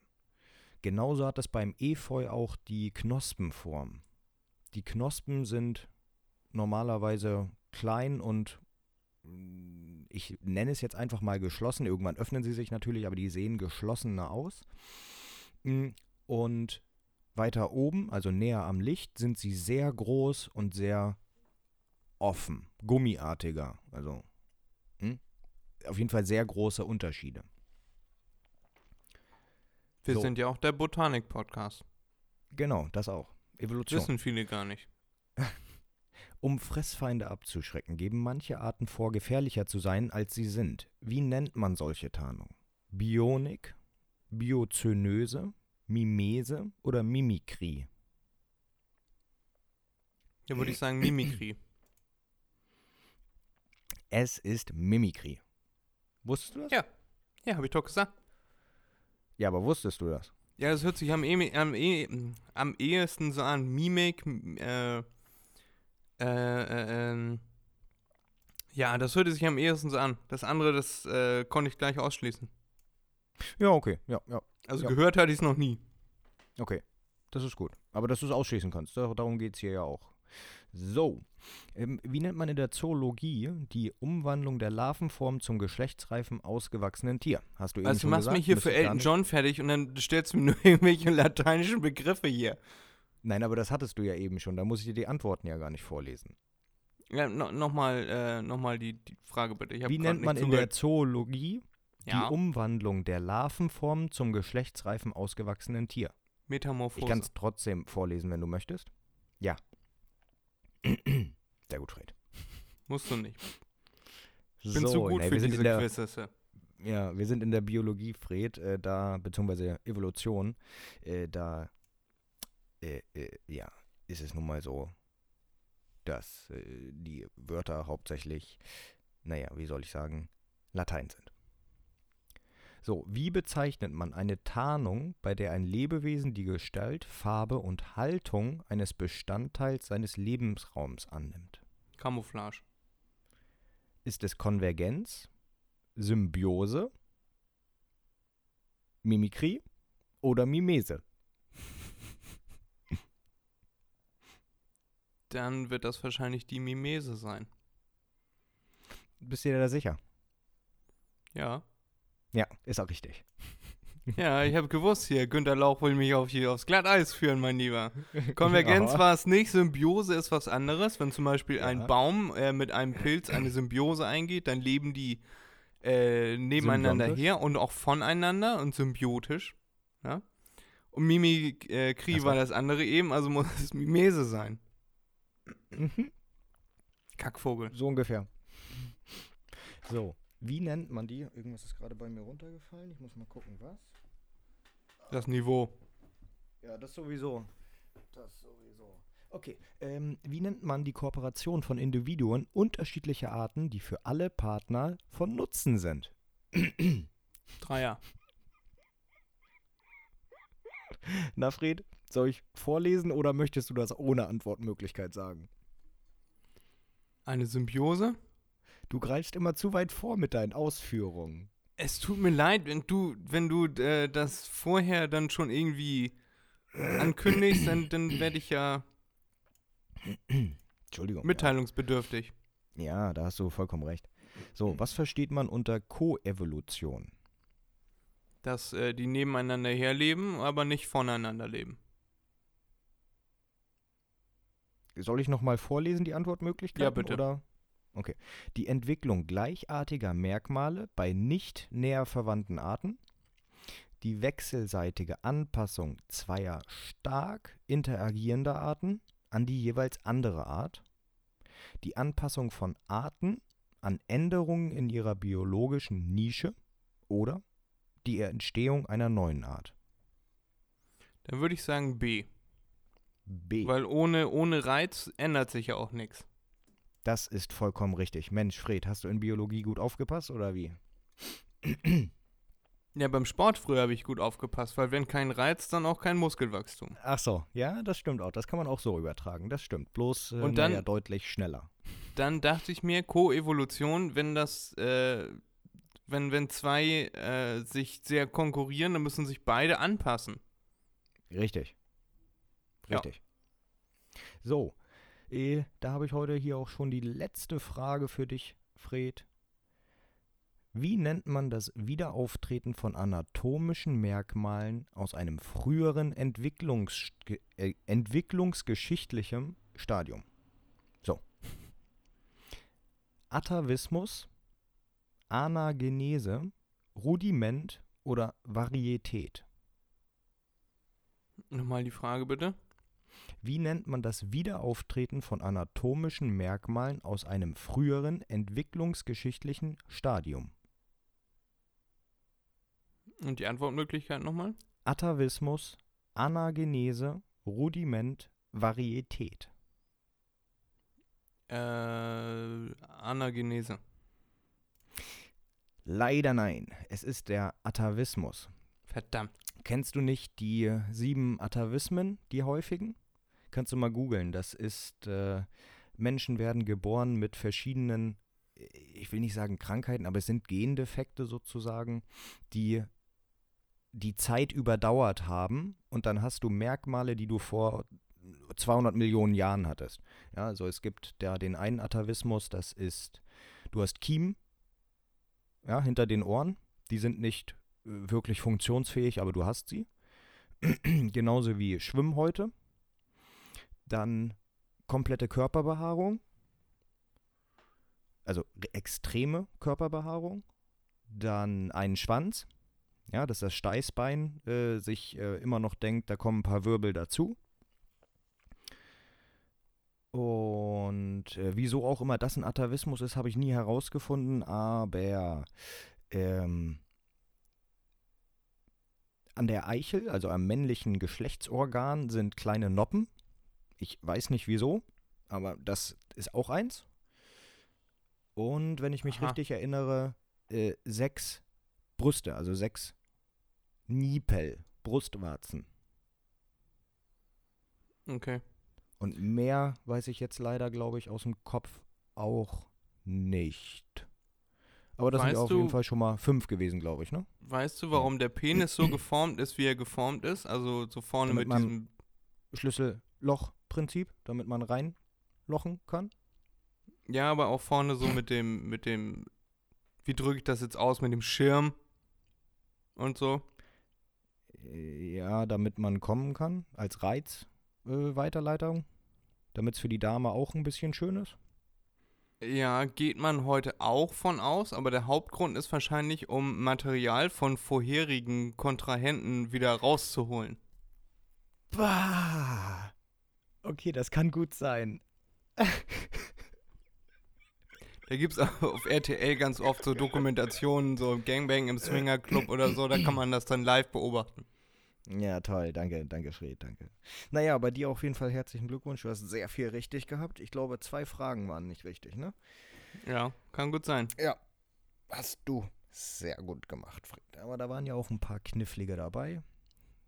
Genauso hat es beim Efeu auch die Knospenform. Die Knospen sind normalerweise klein und mm, ich nenne es jetzt einfach mal geschlossen. Irgendwann öffnen sie sich natürlich, aber die sehen geschlossener aus. Mm, Und weiter oben, also näher am Licht, sind sie sehr groß und sehr offen, gummiartiger. Also hm? auf jeden Fall sehr große Unterschiede. Wir So. sind ja auch der Botanik-Podcast. Genau, das auch. Evolution. Wissen viele gar nicht. Um Fressfeinde abzuschrecken, geben manche Arten vor, gefährlicher zu sein, als sie sind. Wie nennt man solche Tarnung? Bionik, Biozönöse, Mimese oder Mimikrie? Da würde ich sagen Mimikry. Es ist Mimikrie. Wusstest du das? Ja. Ja, habe ich doch gesagt. Ja, aber wusstest du das? Ja, das hört sich am, eh, am, eh, am ehesten so an. Mimik, äh, äh, äh, ähm, ja, das hörte sich am ehesten so an. Das andere, das äh, konnte ich gleich ausschließen. Ja, okay. Ja, ja. Also Ja. gehört hatte ich es noch nie. Okay. Das ist gut. Aber dass du es ausschließen kannst, dar- darum geht es hier ja auch. So. Ähm, wie nennt man in der Zoologie die Umwandlung der Larvenform zum geschlechtsreifen ausgewachsenen Tier? Hast du eben Also du schon machst gesagt. mich hier für Elton John fertig und dann stellst du mir nur irgendwelche lateinischen Begriffe hier. Nein, aber das hattest du ja eben schon. Da muss ich dir die Antworten ja gar nicht vorlesen. Ja, no, nochmal äh, noch mal die, die Frage bitte. Wie nennt man in der. Zoologie ja, die Umwandlung der Larvenform zum geschlechtsreifen ausgewachsenen Tier? Metamorphose. Ich kann es trotzdem vorlesen, wenn du möchtest. Ja. Sehr gut, Fred. Musst du nicht. Ich bin zu gut nee, für wir sind diese in der, Quizzes. Ja, wir sind in der Biologie, Fred, äh, da, beziehungsweise Evolution, äh, da, äh, äh, ja, ist es nun mal so, dass äh, die Wörter hauptsächlich, naja, wie soll ich sagen, Latein sind. So, wie bezeichnet man eine Tarnung, bei der ein Lebewesen die Gestalt, Farbe und Haltung eines Bestandteils seines Lebensraums annimmt? Camouflage. Ist es Konvergenz, Symbiose, Mimikrie oder Mimese? Dann wird das wahrscheinlich die Mimese sein. Bist du dir da sicher? Ja. Ja, ist auch richtig. Ja, ich habe gewusst hier, Günter Lauch will mich auf hier aufs Glatteis führen, mein Lieber. Konvergenz war es nicht, Symbiose ist was anderes. Wenn zum Beispiel ein Ja. Baum äh, mit einem Pilz eine Symbiose eingeht, dann leben die äh, nebeneinander her und auch voneinander und symbiotisch. Ja? Und Mimikrie äh, war das andere eben, also muss es Mimese sein. Mhm, Kackvogel. so ungefähr. So, wie nennt man die? Irgendwas ist gerade bei mir runtergefallen. Ich muss mal gucken, was. Das Niveau. Ja, das sowieso. Das sowieso. Okay, ähm, wie nennt man die Kooperation von Individuen unterschiedlicher Arten, die für alle Partner von Nutzen sind? Dreier. Na, Fred, soll ich vorlesen oder möchtest du das ohne Antwortmöglichkeit sagen? Eine Symbiose? Du greifst immer zu weit vor mit deinen Ausführungen. Es tut mir leid, wenn du, wenn du äh, das vorher dann schon irgendwie ankündigst, dann, dann werde ich ja Entschuldigung. mitteilungsbedürftig. Ja, da hast du vollkommen recht. So, was versteht man unter Koevolution? Dass äh, die nebeneinander herleben, aber nicht voneinander leben. Soll ich nochmal vorlesen, die Antwortmöglichkeiten? Ja, bitte. Oder? Okay. Die Entwicklung gleichartiger Merkmale bei nicht näher verwandten Arten. Die wechselseitige Anpassung zweier stark interagierender Arten an die jeweils andere Art. Die Anpassung von Arten an Änderungen in ihrer biologischen Nische. Oder die Entstehung einer neuen Art. Dann würde ich sagen B. B. Weil ohne, ohne Reiz ändert sich ja auch nichts. Das ist vollkommen richtig. Mensch, Fred, hast du in Biologie gut aufgepasst oder wie? Ja, beim Sport früher habe ich gut aufgepasst, weil wenn kein Reiz, dann auch kein Muskelwachstum. Ach so, ja, das stimmt auch. Das kann man auch so übertragen. Das stimmt. Bloß äh, Und dann- ja deutlich schneller. Dann dachte ich mir, Koevolution, wenn das, äh, wenn, wenn zwei äh, sich sehr konkurrieren, dann müssen sich beide anpassen. Richtig. Ja. Richtig. So, äh, da habe ich heute hier auch schon die letzte Frage für dich, Fred. Wie nennt man das Wiederauftreten von anatomischen Merkmalen aus einem früheren Entwicklungs äh, entwicklungsgeschichtlichem Stadium? So. Atavismus, Anagenese, Rudiment oder Varietät? Nochmal die Frage bitte. Wie nennt man das Wiederauftreten von anatomischen Merkmalen aus einem früheren entwicklungsgeschichtlichen Stadium? Und die Antwortmöglichkeit nochmal? Atavismus, Anagenese, Rudiment, Varietät. Äh, Anagenese. Leider nein, es ist der Atavismus. Verdammt. Kennst du nicht die sieben Atavismen, die häufigen? Kannst du mal googeln. Das ist, äh, Menschen werden geboren mit verschiedenen, ich will nicht sagen Krankheiten, aber es sind Gendefekte sozusagen, die die Zeit überdauert haben und dann hast du Merkmale, die du vor 200 Millionen Jahren hattest. Ja, also es gibt da den einen Atavismus, das ist, du hast Kiemen, ja, hinter den Ohren, die sind nicht äh, wirklich funktionsfähig, aber du hast sie. Genauso wie Schwimmhäute. Dann komplette Körperbehaarung. Also re- extreme Körperbehaarung. Dann einen Schwanz. Ja, dass das Steißbein äh, sich äh, immer noch denkt, da kommen ein paar Wirbel dazu. Und äh, wieso auch immer das ein Atavismus ist, habe ich nie herausgefunden, aber ähm, an der Eichel, also am männlichen Geschlechtsorgan, sind kleine Noppen. Ich weiß nicht wieso, aber das ist auch eins. Und wenn ich mich Aha. richtig erinnere, äh, sechs Brüste, also sechs Niepel, Brustwarzen. Okay. Und mehr weiß ich jetzt leider, glaube ich, aus dem Kopf auch nicht. Aber das sind Weißt auf du- jeden Fall schon mal fünf gewesen, glaube ich, ne? Weißt du, warum der Penis so geformt ist, wie er geformt ist? Also so vorne Damit mit diesem. Schlüsselloch-Prinzip, damit man reinlochen kann. Ja, aber auch vorne so mit dem, mit dem. Wie drücke ich das jetzt aus? Mit dem Schirm und so. Äh, Ja, damit man kommen kann, als Reiz-Weiterleitung. damit es für die Dame auch ein bisschen schön ist. Ja, geht man heute auch von aus, aber der Hauptgrund ist wahrscheinlich, um Material von vorherigen Kontrahenten wieder rauszuholen. Bah! Okay, das kann gut sein. Da gibt es auf RTL ganz oft so Dokumentationen, so Gangbang im Swingerclub oder so, da kann man das dann live beobachten. Ja, toll. Danke, danke, Fred, danke. Naja, bei dir auf jeden Fall herzlichen Glückwunsch. Du hast sehr viel richtig gehabt. Ich glaube, zwei Fragen waren nicht richtig, ne? Ja, kann gut sein. Ja. Hast du sehr gut gemacht, Fred. Aber da waren ja auch ein paar knifflige dabei.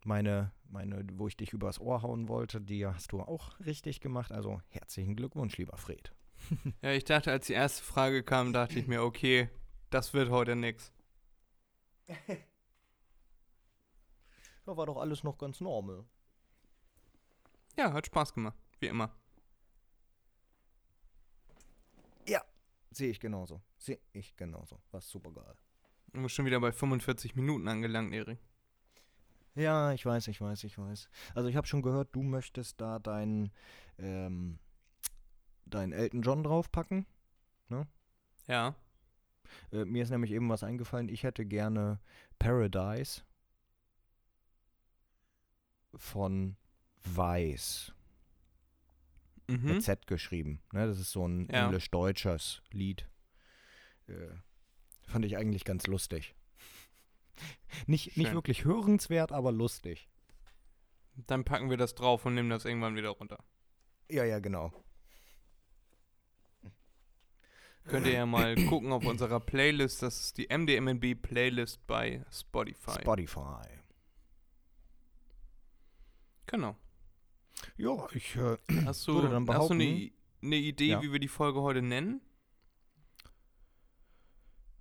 Meine, meine, wo ich dich übers Ohr hauen wollte, die hast du auch richtig gemacht. Also herzlichen Glückwunsch, lieber Fred. Ja, ich dachte, als die erste Frage kam, dachte ich mir, okay, das wird heute nix. Da war doch alles noch ganz normal. Ja, hat Spaß gemacht, wie immer. Sehe ich genauso. Sehe ich genauso. War super geil. Du bist schon wieder bei 45 Minuten angelangt, Erik. Ja, ich weiß, ich weiß, ich weiß. Also ich habe schon gehört, du möchtest da deinen ähm, dein Elton John draufpacken. Ja. Äh, mir ist nämlich eben was eingefallen. Ich hätte gerne Paradise von Weiß. Mhm. Mit Z geschrieben. Ne, das ist so ein Ja. englisch-deutsches Lied. Äh, fand ich eigentlich ganz lustig. Nicht, nicht wirklich hörenswert, aber lustig. Dann packen wir das drauf und nehmen das irgendwann wieder runter. Ja, ja, genau. Könnt ihr ja mal gucken auf unserer Playlist. Das ist die MDMNB Playlist bei Spotify. Spotify. genau. Ja, ich äh, Hast du, Würde dann hast du eine, behaupten- eine Idee, Ja. wie wir die Folge heute nennen?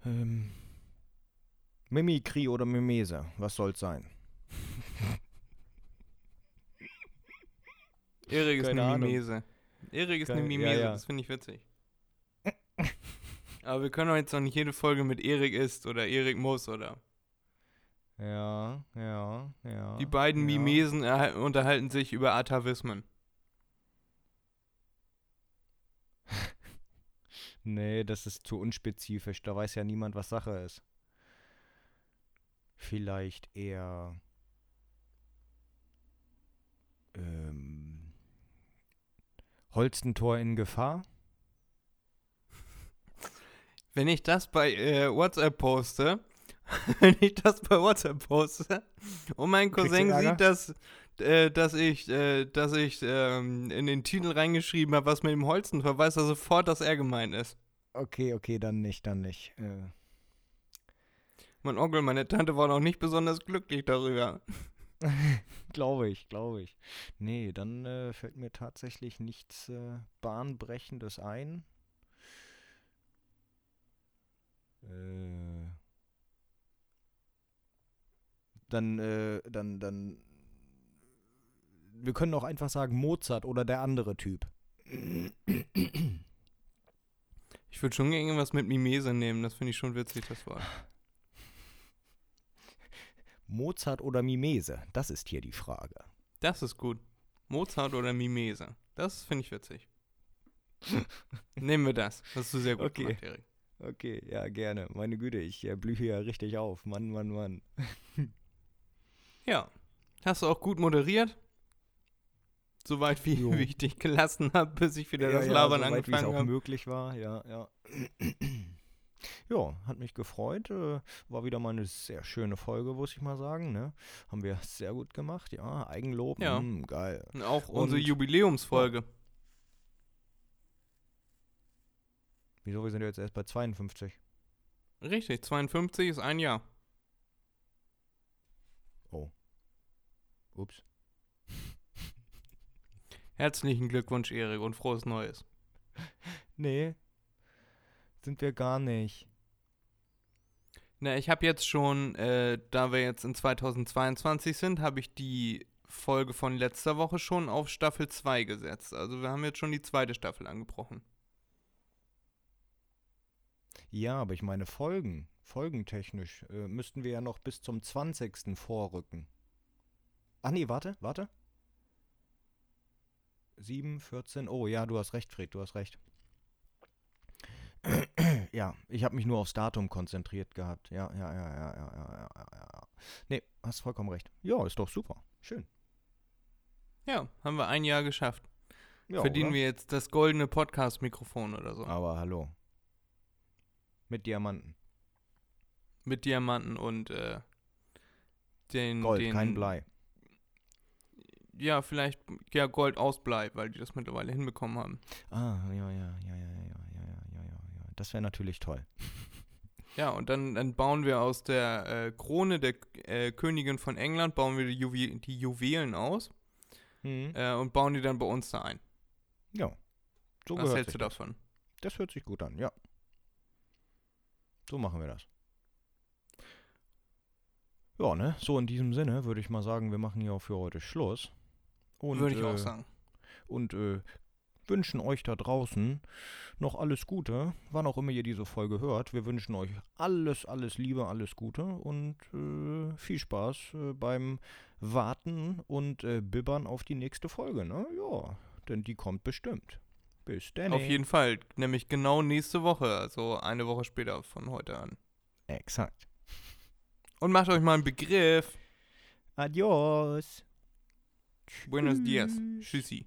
ähm, Mimikry oder Mimese, was soll's sein? Erik ist Keine eine Ahnung. Mimese. Erik ist eine Keine- ja, Mimese, ja. das finde ich witzig. Aber wir können doch jetzt noch nicht jede Folge mit Erik ist oder Erik muss oder. Ja, ja, ja. Die beiden ja. Mimesen erhal- unterhalten sich über Atavismen. Nee, das ist zu unspezifisch. Da weiß ja niemand, was Sache ist. Vielleicht eher. Ähm, Holstentor in Gefahr? Wenn ich das bei äh, WhatsApp poste, wenn ich das bei WhatsApp poste und mein Cousin sieht, dass, äh, dass ich, äh, dass ich ähm, in den Titel reingeschrieben habe, was mit dem Holzentor, weiß er sofort, dass er gemeint ist. Okay, okay, dann nicht, dann nicht. Äh, Mein Onkel, meine Tante waren auch nicht besonders glücklich darüber. glaube ich, glaube ich. Nee, dann äh, fällt mir tatsächlich nichts äh, Bahnbrechendes ein. Äh, dann, äh, dann, dann. Wir können auch einfach sagen Mozart oder der andere Typ. Ich würde schon irgendwas mit Mimese nehmen, das finde ich schon witzig, das Wort. Mozart oder Mimese? Das ist hier die Frage. Das ist gut. Mozart oder Mimese. Das finde ich witzig. Nehmen wir das. Das hast du sehr gut Okay. gemacht, Erik. Okay, ja, gerne. Meine Güte, ich äh, blühe ja richtig auf. Mann, Mann, Mann. Ja. Hast du auch gut moderiert? Soweit wie, Jo. wie ich dich gelassen habe, bis ich wieder ja, das ja, Labern soweit, wie es angefangen auch habe. möglich war, ja, ja. Ja, hat mich gefreut. Äh, war wieder mal eine sehr schöne Folge, muss ich mal sagen. Ne? Haben wir sehr gut gemacht, ja. Eigenlob, Ja. mm, geil. Und Auch unsere Und- Jubiläumsfolge. Wieso, wir sind jetzt erst bei 52? Richtig, 52 ist ein Jahr. Ups. Herzlichen Glückwunsch, Erik, und frohes Neues. Nee, sind wir gar nicht. Na, ich habe jetzt schon, äh, da wir jetzt in 2022 sind, habe ich die Folge von letzter Woche schon auf Staffel 2 gesetzt. Also wir haben jetzt schon die zweite Staffel angebrochen. Ja, aber ich meine Folgen, folgentechnisch, äh, müssten wir ja noch bis zum 20. vorrücken. Ach nee, warte, warte. 7, 14, oh ja, du hast recht, Fred, du hast recht ja, ich habe mich nur aufs Datum konzentriert gehabt. Ja, ja, ja, ja, ja, ja, ja, ja. Nee, hast vollkommen recht. Ja, ist doch super. Schön. Ja, haben wir ein Jahr geschafft. Ja, Verdienen oder? wir jetzt das goldene Podcast-Mikrofon oder so. Aber hallo. Mit Diamanten. Mit Diamanten und äh, den. Gold, den, kein Blei. Ja, vielleicht ja Gold aus Blei, weil die das mittlerweile hinbekommen haben. Ah, ja, ja, ja, ja, ja. Das wäre natürlich toll. Ja, und dann, dann bauen wir aus der äh, Krone der äh, Königin von England, bauen wir die, Juwe die Juwelen aus Hm. äh, und bauen die dann bei uns da ein. Ja. So Was hältst du das. davon? Das hört sich gut an, ja. So machen wir das. Ja, ne? So in diesem Sinne würde ich mal sagen, wir machen hier auch für heute Schluss. Und, Würde ich äh, auch sagen. Und äh, wünschen euch da draußen noch alles Gute, wann auch immer ihr diese Folge hört. Wir wünschen euch alles, alles Liebe, alles Gute und äh, viel Spaß äh, beim Warten und äh, Bibbern auf die nächste Folge, ne? Ja, denn die kommt bestimmt. Bis dann. Auf jeden Fall. Nämlich genau nächste Woche, also eine Woche später von heute an. Exakt. Und macht euch mal einen Begriff. Adios. Buenos dias. Tschüss. Tschüssi.